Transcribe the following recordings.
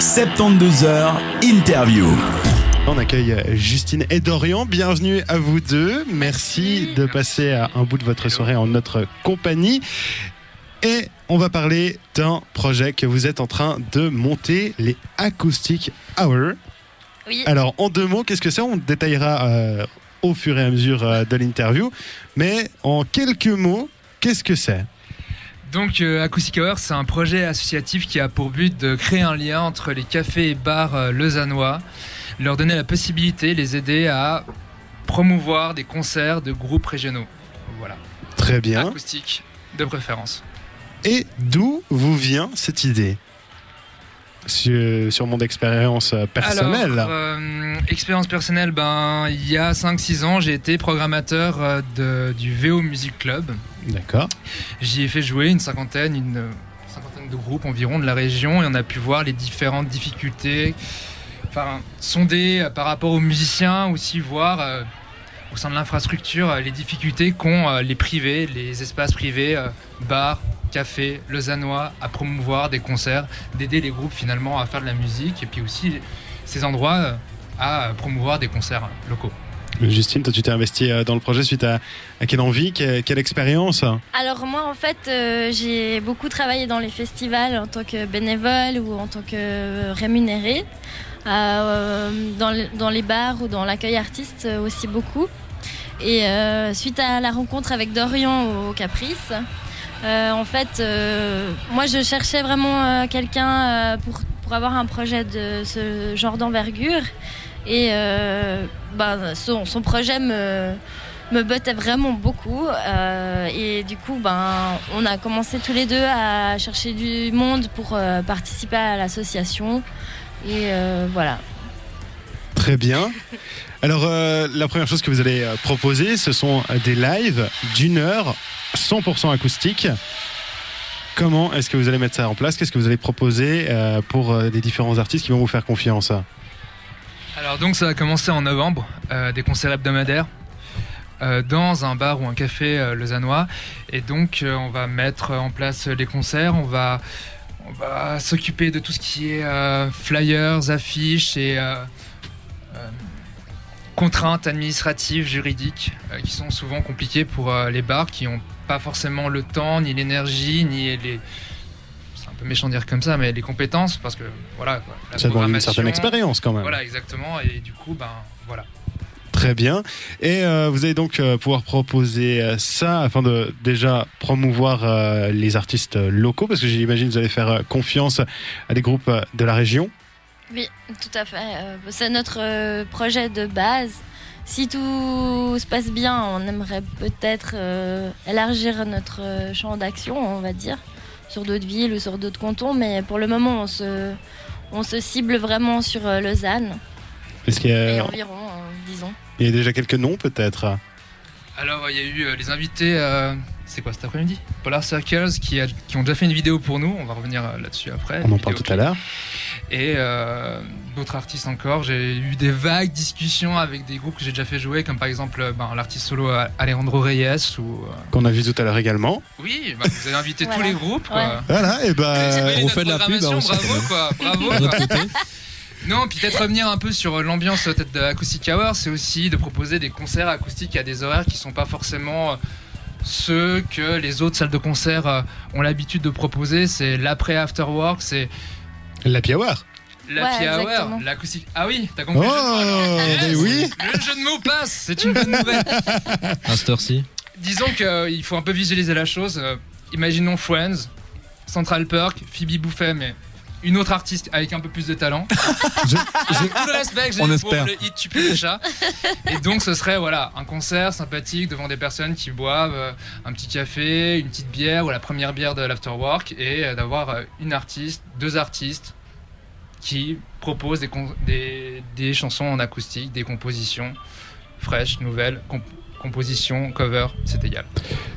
72 heures interview. On accueille Justine et Dorian. Bienvenue à vous deux. Merci de passer un bout de votre soirée en notre compagnie. Et on va parler d'un projet que vous êtes en train de monter, les Acoustic Hour. Oui. Alors, en deux mots, qu'est-ce que c'est? On détaillera euh, au fur et à mesure euh, de l'interview. Mais en quelques mots, qu'est-ce que c'est? Donc euh, Acoustic Hour, c'est un projet associatif qui a pour but de créer un lien entre les cafés et bars euh, lausannois, leur donner la possibilité, les aider à promouvoir des concerts de groupes régionaux. Voilà, Très bien. acoustique de préférence. Et d'où vous vient cette idée? Sur, sur mon expérience personnelle. Alors, euh, expérience personnelle, ben, il y a 5-6 ans, j'ai été programmateur euh, de- du VO Music Club. D'accord. J'y ai fait jouer une cinquantaine, une euh, cinquantaine de groupes environ de la région et on a pu voir les différentes difficultés, enfin, sonder par rapport aux musiciens, aussi voir euh, au sein de l'infrastructure les difficultés qu'ont euh, les privés, les espaces privés, bars, cafés, lausannois, à promouvoir des concerts, d'aider les groupes finalement à faire de la musique et puis aussi ces endroits euh, à promouvoir des concerts locaux. Justine, toi, tu t'es investi euh, dans le projet suite à, à quelle envie, que- quelle, expérience? Alors moi en fait euh, j'ai beaucoup travaillé dans les festivals en tant que bénévole ou en tant que rémunéré. Euh, dans, le- dans les bars ou dans l'accueil artiste aussi beaucoup. Et euh, suite à la rencontre avec Dorian au Caprice, euh, en fait euh, moi je cherchais vraiment euh, quelqu'un pour, pour avoir un projet de ce genre d'envergure. Et ben, son, son projet me, me bottait vraiment beaucoup. et du coup, ben, on a commencé tous les deux à chercher du monde pour participer à l'association. Et voilà. Très bien. Alors, euh, la première chose que vous allez euh, proposer, ce sont des lives d'une heure, 100% acoustique. Comment est-ce que vous allez mettre ça en place? Qu'est-ce que vous allez proposer euh, pour des différents artistes qui vont vous faire confiance? Alors donc ça va commencer en novembre, des concerts hebdomadaires dans un bar ou un café lausannois. Et donc on va mettre en place les concerts, on va, s'occuper de tout ce qui est flyers, affiches et contraintes administratives, juridiques, euh, qui sont souvent compliquées pour euh, les bars qui n'ont pas forcément le temps, ni l'énergie, ni les... C'est un peu méchant de dire comme ça, mais les compétences, parce que voilà, quoi, la Ça demande une certaine expérience quand même. voilà, exactement. Et du coup, ben voilà. Très bien. Et euh, vous allez donc euh, pouvoir proposer euh, ça afin de déjà promouvoir les artistes locaux, parce que j'imagine que vous allez faire confiance à des groupes de la région. Oui, tout à fait. Euh, C'est notre euh, projet de base. Si tout se passe bien, on aimerait peut-être euh, élargir notre champ d'action, on va dire, sur d'autres villes ou sur d'autres cantons. Mais pour le moment, on se, on se cible vraiment sur Lausanne Est-ce qu'il y, et a- environ, disons. il y a déjà quelques noms peut-être? Alors, il y a eu les invités, euh, c'est quoi cet après-midi Polar Circles qui, a- qui ont déjà fait une vidéo pour nous, on va revenir euh, là-dessus après. On en parle tout à l'heure. Et euh, d'autres artistes encore. J'ai eu des vagues discussions avec des groupes que j'ai déjà fait jouer, comme par exemple euh, ben, l'artiste solo Alejandro Reyes. Ou, euh, Qu'on a vu tout à l'heure également. Oui, ben, vous avez invité tous Voilà. les groupes. Quoi. Ouais. Voilà, et ben. On fait de la pub, hein, bravo quoi, bravo. Quoi. Non, puis peut-être revenir un peu sur l'ambiance peut-être de Acoustic Hour, c'est aussi de proposer des concerts acoustiques à des horaires qui sont pas forcément euh, ceux que les autres salles de concert euh, ont l'habitude de proposer. C'est l'après after work, c'est L'Happy Hour. l'happy Ouais, hour, l'acoustique. Ah oui, t'as Oh, compris le jeu de mots, alors. mais Yes, oui Le jeu de mots passe, c'est une bonne nouvelle. À cette heure-ci. Disons qu'il faut un peu visualiser la chose. Euh, imaginons Friends, Central Perk, Phoebe Buffet, mais une autre artiste avec un peu plus de talent. Je- Avec tout le respect que j'ai pour le hit Tu peux. Et donc ce serait voilà un concert sympathique devant des personnes qui boivent euh, un petit café, une petite bière ou la première bière de l'afterwork et euh, d'avoir euh, une artiste, deux artistes qui proposent des, con- des, des chansons en acoustique, des compositions fraîches, nouvelles, comp- compositions, cover, c'est égal.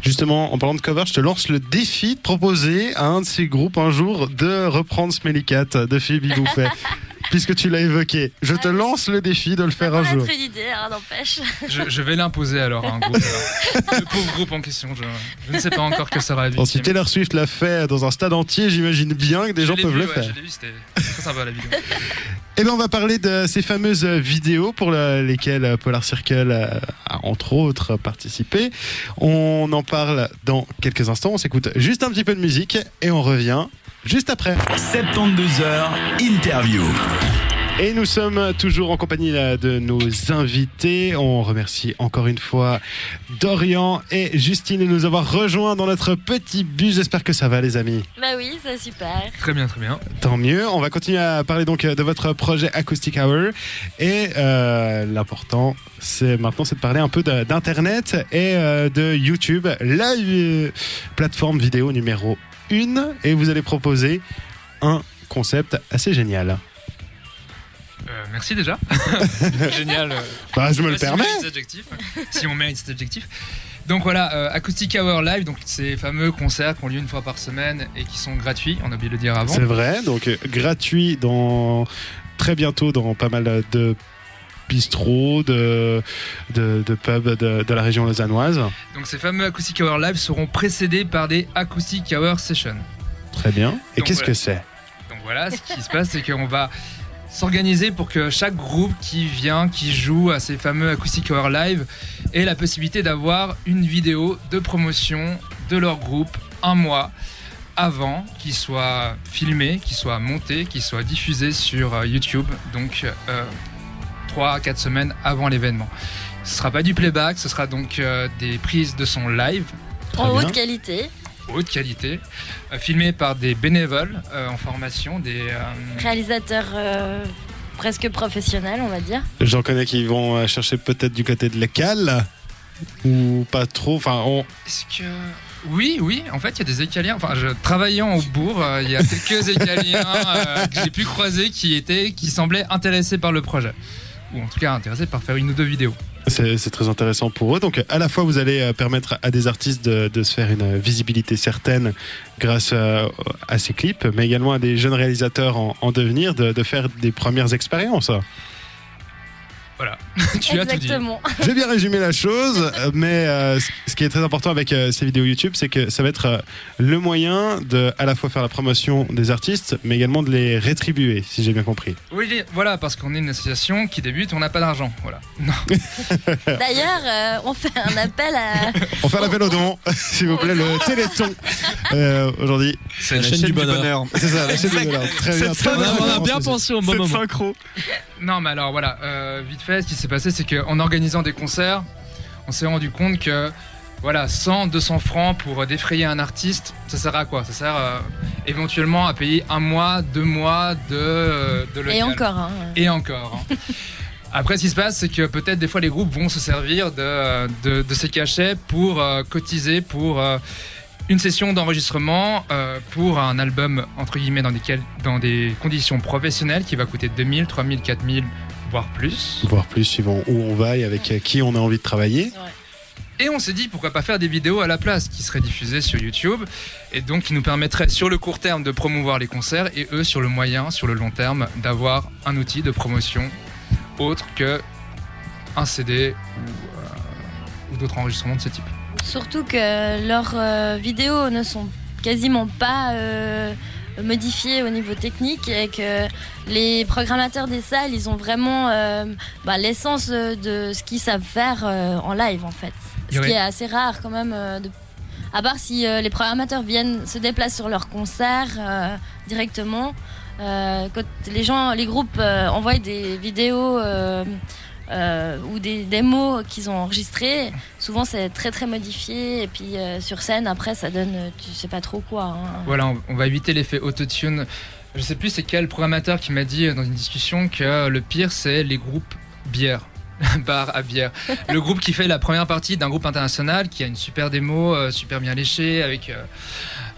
Justement, en parlant de cover, je te lance le défi de proposer à un de ces groupes un jour de reprendre Smelly Cat de Phoebe Buffet. puisque tu l'as évoqué. Je te lance le défi de le Ça faire un jour. être une idée, hein, n'empêche. Je, je vais l'imposer alors à un groupe. alors. Le pauvre groupe en question. Je, je ne sais pas encore que sera la Bon, si victime. Taylor Swift l'a fait dans un stade entier, j'imagine bien que des Je gens l'ai peuvent vu, le ouais, faire. Je l'ai vu, c'était très sympa la vidéo. Eh bien, on va parler de ces fameuses vidéos pour le- lesquelles Polar Circle euh, a entre autres participé. On en parle dans quelques instants. On s'écoute juste un petit peu de musique et on revient juste après. 72 heures interview. Et nous sommes toujours en compagnie de nos invités. On remercie encore une fois Dorian et Justine de nous avoir rejoints dans notre petit bus. J'espère que ça va, les amis. Bah oui, c'est super. Très bien, très bien. Tant mieux. On va continuer à parler donc de votre projet Acoustic Hour. Et euh, l'important, c'est maintenant, c'est de parler un peu d'internet et euh, de YouTube, la euh, plateforme vidéo numéro 1. Et vous allez proposer un concept assez génial. Euh, merci déjà. Génial. euh, Bah, je me le si permets. adjectif, si on mérite cet adjectif. Donc voilà, euh, Acoustic Hour Live, donc ces fameux concerts qui ont lieu une fois par semaine et qui sont gratuits, on a oublié de le dire avant. C'est vrai. Donc euh, gratuit dans très bientôt dans pas mal de bistrots, de, de, de pubs de, de la région lausannoise. Donc ces fameux Acoustic Hour Live seront précédés par des Acoustic Hour Sessions. Très bien. Et qu'est-ce voilà. que c'est? Donc voilà, ce qui se passe, c'est qu'on va s'organiser pour que chaque groupe qui vient, qui joue à ces fameux Acoustic Hour Live, ait la possibilité d'avoir une vidéo de promotion de leur groupe un mois avant qu'il soit filmé, qu'il soit monté, qu'il soit diffusé sur euh, YouTube, donc euh, 3 à 4 semaines avant l'événement. Ce sera pas du playback, ce sera donc euh, des prises de son live Très en bien. haute qualité, haute qualité, euh, filmées par des bénévoles euh, en formation, des, euh, réalisateur euh, presque professionnel, on va dire. J'en connais qui vont chercher peut-être du côté de l'écale ou pas trop. Enfin, on... Est-ce que. Oui, oui, en fait, il y a des écaliens. Enfin, je, travaillant au bourg, euh, il y a quelques écaliens euh, que j'ai pu croiser qui, étaient, qui semblaient intéressés par le projet. Ou en tout cas intéressés par faire une ou deux vidéos. c'est très intéressant pour eux. Donc, à la fois, vous allez euh, permettre à des artistes de, se faire une visibilité certaine grâce euh, à ces clips, mais également à des jeunes réalisateurs en, en devenir de, de faire des premières expériences. Voilà, tu as tout dit. Exactement. J'ai bien résumé la chose, euh, mais euh, ce- qui est très important avec euh, ces vidéos YouTube, c'est que ça va être euh, le moyen de à la fois faire la promotion des artistes, mais également de les rétribuer, si j'ai bien compris. Oui, voilà, parce qu'on est une association qui débute, on n'a pas d'argent. Voilà. Non. D'ailleurs, euh, on fait un appel à. On fait l'appel au don, s'il vous plaît, le Téléthon euh, aujourd'hui. C'est la chaîne, du bonheur. C'est ça, la chaîne du bonheur. Très bien, très on a bien pensé au bon moment. synchro. Non, mais alors voilà, euh, vite fait, ce qui s'est passé, c'est qu'en organisant des concerts, on s'est rendu compte que voilà, 100, 200 francs pour défrayer un artiste, ça sert à quoi? Ça sert euh, éventuellement à payer un mois, deux mois de, euh, de local. Et encore, hein. Et encore. hein. Après, ce qui se passe, c'est que peut-être des fois les groupes vont se servir de, de, de ces cachets pour euh, cotiser pour euh, une session d'enregistrement euh, pour un album entre guillemets dans, desquels- dans des conditions professionnelles qui va coûter 2000, 3000, 4000 voire plus. Voir plus suivant où on va et avec euh, qui on a envie de travailler. Et on s'est dit pourquoi pas faire des vidéos à la place qui seraient diffusées sur YouTube et donc qui nous permettraient sur le court terme de promouvoir les concerts et eux sur le moyen, sur le long terme d'avoir un outil de promotion autre que un CD ou, euh, ou d'autres enregistrements de ce type. Surtout que leurs euh, vidéos ne sont quasiment pas euh, modifiées au niveau technique et que les programmateurs des salles, ils ont vraiment euh, bah, l'essence de ce qu'ils savent faire euh, en live en fait. Ce Oui. qui est assez rare quand même. euh, de- À part si les programmateurs viennent se déplacent sur leur concert directement. Quand les gens, les groupes envoient des vidéos euh, ou des démos qu'ils ont enregistrées, souvent c'est très très modifié et puis euh, sur scène après ça donne euh, tu sais pas trop quoi. hein. Voilà, on, va éviter l'effet autotune. Je sais plus c'est quel programmateur qui m'a dit dans une discussion que le pire c'est les groupes bière. Bar à bière. Le groupe qui fait la première partie d'un groupe international qui a une super démo, super bien léchée, avec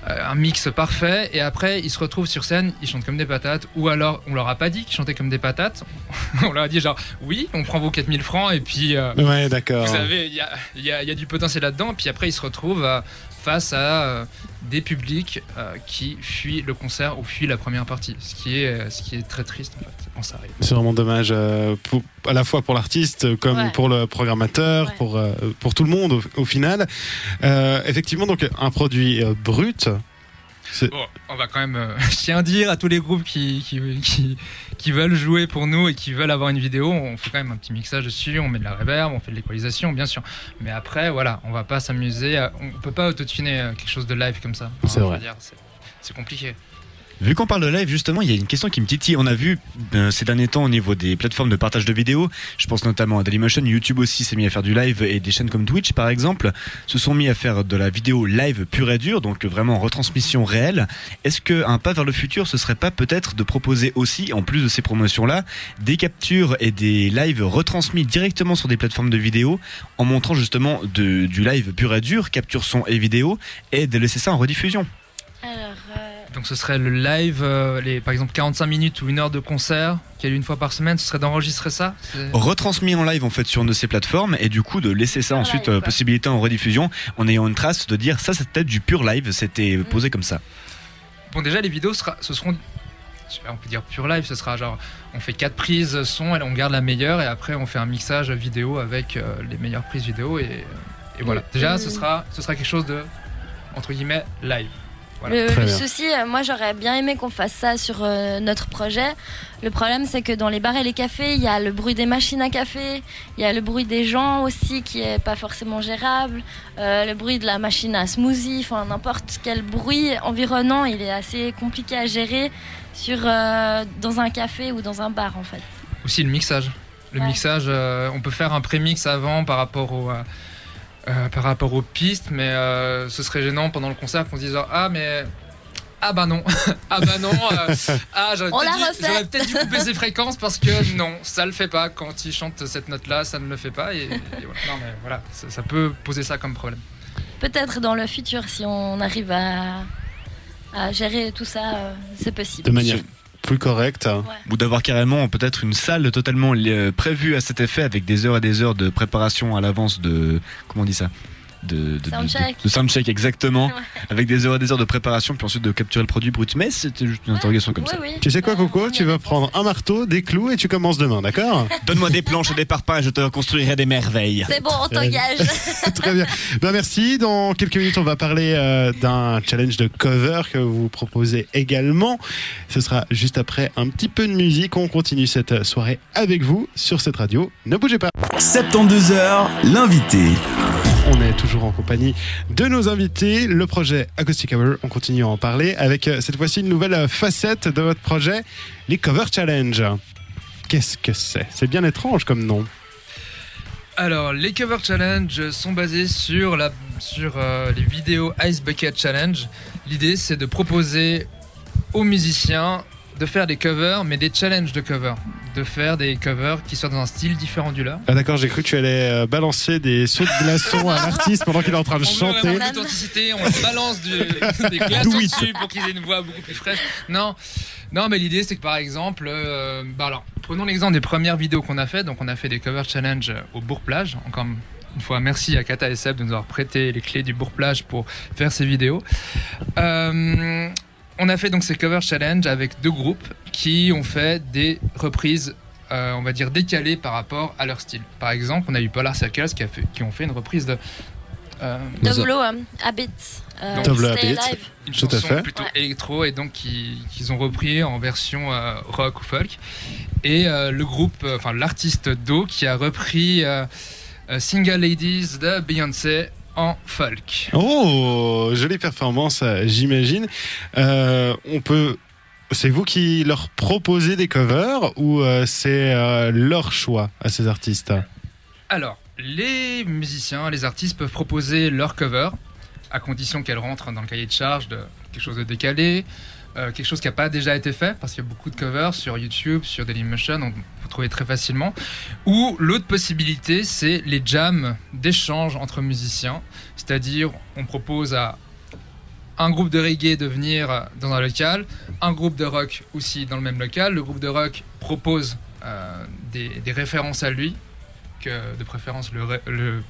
un mix parfait. Et après, ils se retrouvent sur scène, ils chantent comme des patates. Ou alors, on leur a pas dit qu'ils chantaient comme des patates. on leur a dit genre, oui, on prend vos 4000 francs et puis. euh, Ouais, d'accord. vous savez, il y a, y a- y a du potentiel là-dedans. Puis après, ils se retrouvent à face à des publics qui fuient le concert ou fuient la première partie, ce qui est, ce qui est très triste en fait, quand ça arrive. C'est vraiment dommage, à la fois pour l'artiste comme pour le programmateur, pour, pour tout le monde au, final. effectivement, donc un produit brut. Bon, on va quand même, euh, je tiens à dire à tous les groupes qui, qui, qui, veulent jouer pour nous et qui veulent avoir une vidéo, on fait quand même un petit mixage dessus, on met de la reverb, on fait de l'équalisation, bien sûr. Mais après, voilà, on va pas s'amuser, on peut pas autotuner euh, quelque chose de live comme ça. C'est vrai. C'est compliqué. Vu qu'on parle de live, justement, il y a une question qui me titille. On a vu euh, ces derniers temps au niveau des plateformes de partage de vidéos, je pense notamment à Dailymotion, YouTube aussi s'est mis à faire du live et des chaînes comme Twitch par exemple se sont mis à faire de la vidéo live pure et dure, donc vraiment retransmission réelle. Est-ce qu'un pas vers le futur, ce serait pas peut-être de proposer aussi, en plus de ces promotions-là, des captures et des lives retransmis directement sur des plateformes de vidéo en montrant justement du live pur et dur, capture son et vidéo, et de laisser ça en rediffusion? Euh, donc ce serait le live, euh, les, par exemple 45 minutes ou une heure de concert qui a lieu une fois par semaine, ce serait d'enregistrer ça Retransmis en live en fait sur une de ces plateformes et du coup de laisser ça ensuite euh, possibilité en rediffusion en ayant une trace de dire ça c'est peut-être du pur live, c'était mm. posé comme ça. Bon déjà les vidéos sera, ce seront on peut dire pur live, ce sera genre on fait quatre prises son et on garde la meilleure et après on fait un mixage vidéo avec euh, les meilleures prises vidéo et, et voilà. Déjà ce sera, ce sera quelque chose de entre guillemets live. Le, souci, euh, moi j'aurais bien aimé qu'on fasse ça sur euh, notre projet. Le problème, c'est que dans les bars et les cafés, il y a le bruit des machines à café, il y a le bruit des gens aussi qui est pas forcément gérable, euh, le bruit de la machine à smoothie, enfin n'importe quel bruit environnant, il est assez compliqué à gérer sur dans un café ou dans un bar en fait. Aussi le mixage. Le mixage, on peut faire un prémix avant par rapport au euh, par rapport aux pistes, mais euh, ce serait gênant pendant le concert qu'on se dise ah mais ah bah non, ah bah non, euh, ah j'aurais peut-être dû, couper ses fréquences parce que non, ça le fait pas quand il chante cette note-là, ça ne le fait pas et, voilà. Non mais voilà, ça, peut poser ça comme problème. Peut-être dans le futur si on arrive à, à gérer tout ça, c'est possible. De manière plus correct. Ou d'avoir carrément peut-être une salle totalement euh, prévue à cet effet avec des heures et des heures de préparation à l'avance de. Comment on dit ça? De, de, soundcheck. De, soundcheck exactement, avec des heures et des heures de préparation, puis ensuite de capturer le produit brut. Mais c'était juste une interrogation comme ça. Tu sais quoi, Coco? Tu vas prendre un marteau, des clous et tu commences demain, d'accord? Donne-moi des planches et des parpaings et je te construirai des merveilles. C'est bon, on t'engage. Très bien. Ben, merci. Dans quelques minutes, on va parler euh, d'un challenge de cover que vous proposez également. Ce sera juste après un petit peu de musique. On continue cette soirée avec vous sur cette radio. Ne bougez pas. 72 heures, l'invité. On est toujours en compagnie de nos invités. Le projet Acoustic Hour, on continue à en parler avec euh, cette fois-ci une nouvelle facette de votre projet, les Cover Challenge. Qu'est-ce que c'est? C'est bien étrange comme nom. Alors, les Cover Challenge sont basés sur, la, sur euh, les vidéos Ice Bucket Challenge. L'idée, c'est de proposer aux musiciens de faire des covers, mais des challenges de covers. De faire des covers qui soient dans un style différent du leur. Ah d'accord, j'ai cru que tu allais euh, balancer des sauts de glaçons à l'artiste pendant qu'il est en train de chanter. On l'authenticité, on balance des glaçons dessus pour qu'ils aient une voix beaucoup plus fraîche. Non, non mais l'idée c'est que par exemple, euh, bah alors, prenons l'exemple des premières vidéos qu'on a fait. Donc on a fait des cover challenge au Bourg-Plage. Encore une fois, merci à Kata et Seb de nous avoir prêté les clés du Bourg-Plage pour faire ces vidéos. Euh, on a fait donc ces cover challenge avec deux groupes qui ont fait des reprises, euh, on va dire décalées par rapport à leur style. Par exemple, on a eu Polar Circles qui, a fait, qui ont fait une reprise de euh, Tableau euh, Habits. Euh, Tableau Habits. Une Tout chanson à fait. plutôt électro et donc qu'ils ont repris en version euh, rock ou folk. Et le groupe, enfin l'artiste Do qui a repris Single Ladies de Beyoncé en folk. Oh, jolie performance, j'imagine. Euh, on peut. C'est vous qui leur proposez des covers ou euh, c'est euh, leur choix à ces artistes? Alors, les musiciens, les artistes peuvent proposer leur cover à condition qu'elles rentrent dans le cahier de charge de quelque chose de décalé, euh, quelque chose qui n'a pas déjà été fait, parce qu'il y a beaucoup de covers sur YouTube, sur Dailymotion, on peut trouver très facilement. Ou l'autre possibilité, c'est les jams d'échange entre musiciens, c'est-à-dire on propose à un groupe de reggae de venir dans un local, un groupe de rock aussi dans le même local. Le groupe de rock propose euh, des, références à lui, que de préférence le,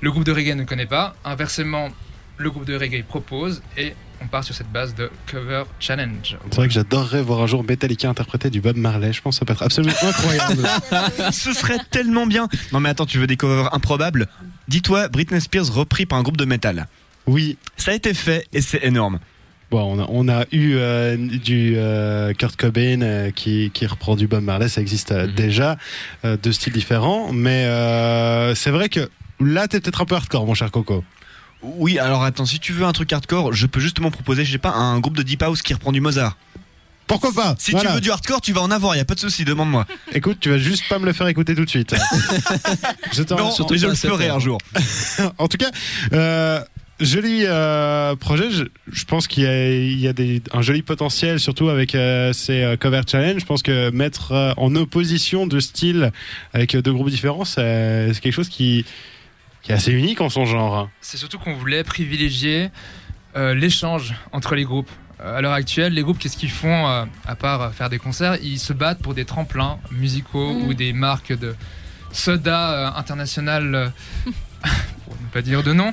le, groupe de reggae ne connaît pas. Inversement, le groupe de reggae propose et on part sur cette base de cover challenge. C'est vrai que j'adorerais voir un jour Metallica interpréter du Bob Marley. Je pense que ça peut être absolument incroyable. Ce serait tellement bien. Non mais attends, tu veux des covers improbables? Dis-toi, Britney Spears repris par un groupe de métal. Oui, Ça a été fait et c'est énorme. bon, on, a, on a eu euh, du euh, Kurt Cobain euh, qui, qui reprend du Bob Marley, ça existe euh, Mhm. déjà, euh, de styles différents. Mais euh, c'est vrai que là, t'es peut-être un peu hardcore, mon cher Coco. Oui, alors attends, si tu veux un truc hardcore, je peux justement proposer, je sais pas, un groupe de deep house qui reprend du Mozart. Pourquoi pas Si Voilà. tu veux du hardcore, tu vas en avoir, y a pas de souci, demande-moi. Écoute, tu vas juste pas me le faire écouter tout de suite. je t'en- Non, mais je le ferai un jour. en tout cas, euh, joli euh, projet. Je, je pense qu'il y a, il y a des, un joli potentiel, surtout avec euh, ces euh, cover challenge. Je pense que mettre euh, en opposition deux styles avec euh, deux groupes différents, c'est c'est quelque chose qui, qui est assez unique en son genre. C'est surtout qu'on voulait privilégier euh, l'échange entre les groupes. Euh, À l'heure actuelle, les groupes, qu'est-ce qu'ils font euh, à part faire des concerts? Ils se battent pour des tremplins musicaux Mhm. ou des marques de soda euh, internationales, euh, pour ne pas dire de nom,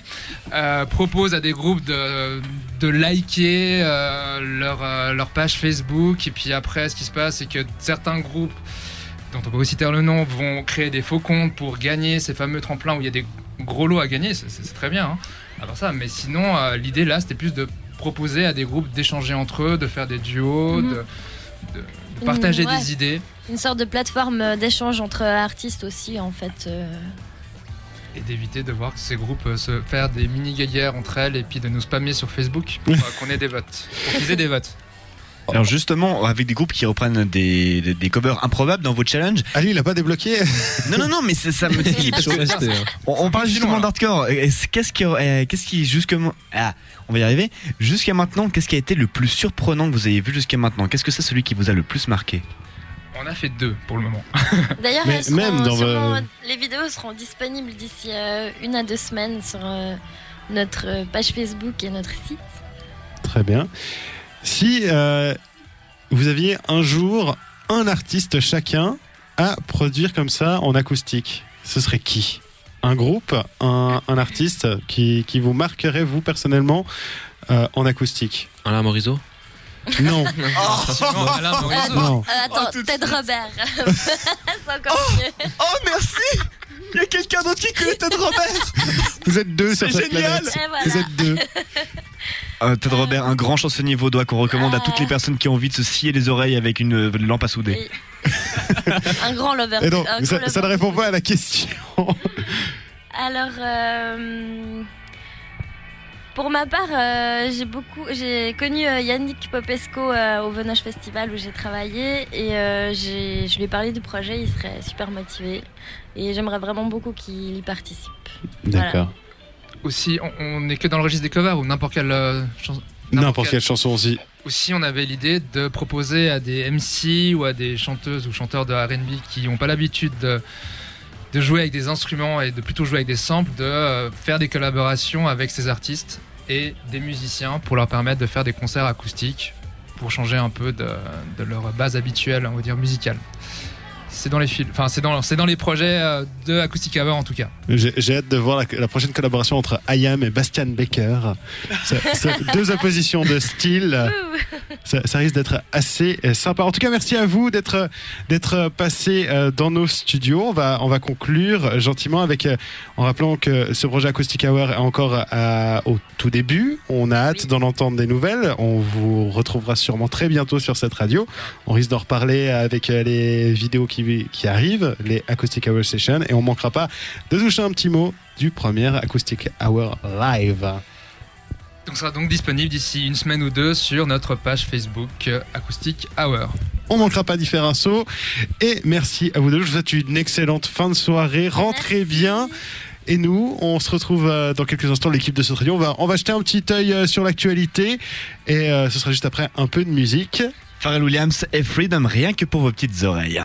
euh, proposent à des groupes de, de liker euh, leur, euh, leur page Facebook. Et puis après, ce qui se passe, c'est que certains groupes dont on peut aussi taire le nom, vont créer des faux comptes pour gagner ces fameux tremplins où il y a des gros lots à gagner, c'est- très bien. Hein. Alors ça, mais sinon, euh, l'idée là, c'était plus de proposer à des groupes d'échanger entre eux, de faire des duos, Mhm. de, de- de partager Mm, ouais. des idées Une sorte de plateforme euh, d'échange entre artistes aussi, en fait. euh. et d'éviter de voir ces groupes se faire des mini-guéguerres entre elles et puis de nous spammer sur Facebook pour qu'on ait des votes, pour qu'ils aient des votes. Alors justement, avec des groupes qui reprennent des, des, des covers improbables dans vos challenges. Ali, il a pas débloqué Non, non, non, mais ça, ça me dit parce que hein. on, on parle justement d'hardcore. Qu'est-ce qui, euh, qu'est-ce qui jusque ah, on va y arriver. Jusqu'à maintenant, qu'est-ce qui a été le plus surprenant que vous ayez vu jusqu'à maintenant? Qu'est-ce que c'est celui qui vous a le plus marqué? On a fait deux pour le moment. D'ailleurs, même dans sûrement- les vidéos seront disponibles d'ici euh, une à deux semaines sur euh, notre euh, page Facebook et notre site. Très bien. Si euh, vous aviez un jour un artiste chacun à produire comme ça en acoustique, ce serait qui? Un groupe, un, un artiste qui, qui vous marquerait vous personnellement euh, en acoustique? Alain Morisot? Non, Effectivement, Alain Morisot. non. Attends, Oh, tout de Ted. Robert. C'est encore mieux. Oh merci Il y a quelqu'un d'autre qui connaît Ted Robert Vous êtes deux sur C'est cette génial planète. Et voilà. Vous êtes deux. Euh, Ted Robert, un grand chansonnier vaudois qu'on recommande à toutes les personnes qui ont envie de se scier les oreilles avec une euh, lampe à souder. Un grand lover. Et donc, un grand ça, lover. ça ne répond pas à la question. Alors, euh, pour ma part, euh, j'ai beaucoup, j'ai connu euh, Yannick Popesco euh, au Venoche Festival où j'ai travaillé et euh, j'ai- je lui ai parlé du projet. Il serait super motivé et j'aimerais vraiment beaucoup qu'il y participe. D'accord. Aussi, on- n'est que dans le registre des covers ou n'importe quelle euh, chanson. N'importe quelle chanson aussi. Aussi, on avait l'idée de proposer à des MC ou à des chanteuses ou chanteurs de RB qui n'ont pas l'habitude de, de jouer avec des instruments et de plutôt jouer avec des samples, de euh, faire des collaborations avec ces artistes et des musiciens pour leur permettre de faire des concerts acoustiques pour changer un peu de, de leur base habituelle, on va dire musicale. C'est dans les fil- enfin c'est dans c'est dans les projets euh, de Acoustic Hour en tout cas. J'ai j'ai hâte de voir la, la prochaine collaboration entre IAM et Bastian c'est deux oppositions de style. Ça, ça risque d'être assez euh, sympa. En tout cas, merci à vous d'être d'être passé euh, dans nos studios. On va on va conclure gentiment avec en rappelant que ce projet Acoustic Hour est encore à- au tout début. On a hâte Oui. d'en entendre des nouvelles. On vous retrouvera sûrement très bientôt sur cette radio. On risque d'en reparler avec les vidéos qui qui arrivent, les Acoustic Hour Sessions, et on manquera pas de toucher un petit mot du premier Acoustic Hour Live. Donc sera donc disponible d'ici une semaine ou deux sur notre page Facebook euh, Acoustic Hour. On manquera pas d'y faire un saut. Et merci à vous deux. Je vous souhaite une excellente fin de soirée. Rentrez Merci. bien. Et nous, on se retrouve euh, dans quelques instants, l'équipe de ce radio. On va, on va jeter un petit œil euh, sur l'actualité. Et ce sera juste après un peu de musique. Pharrell Williams et Freedom, rien que pour vos petites oreilles.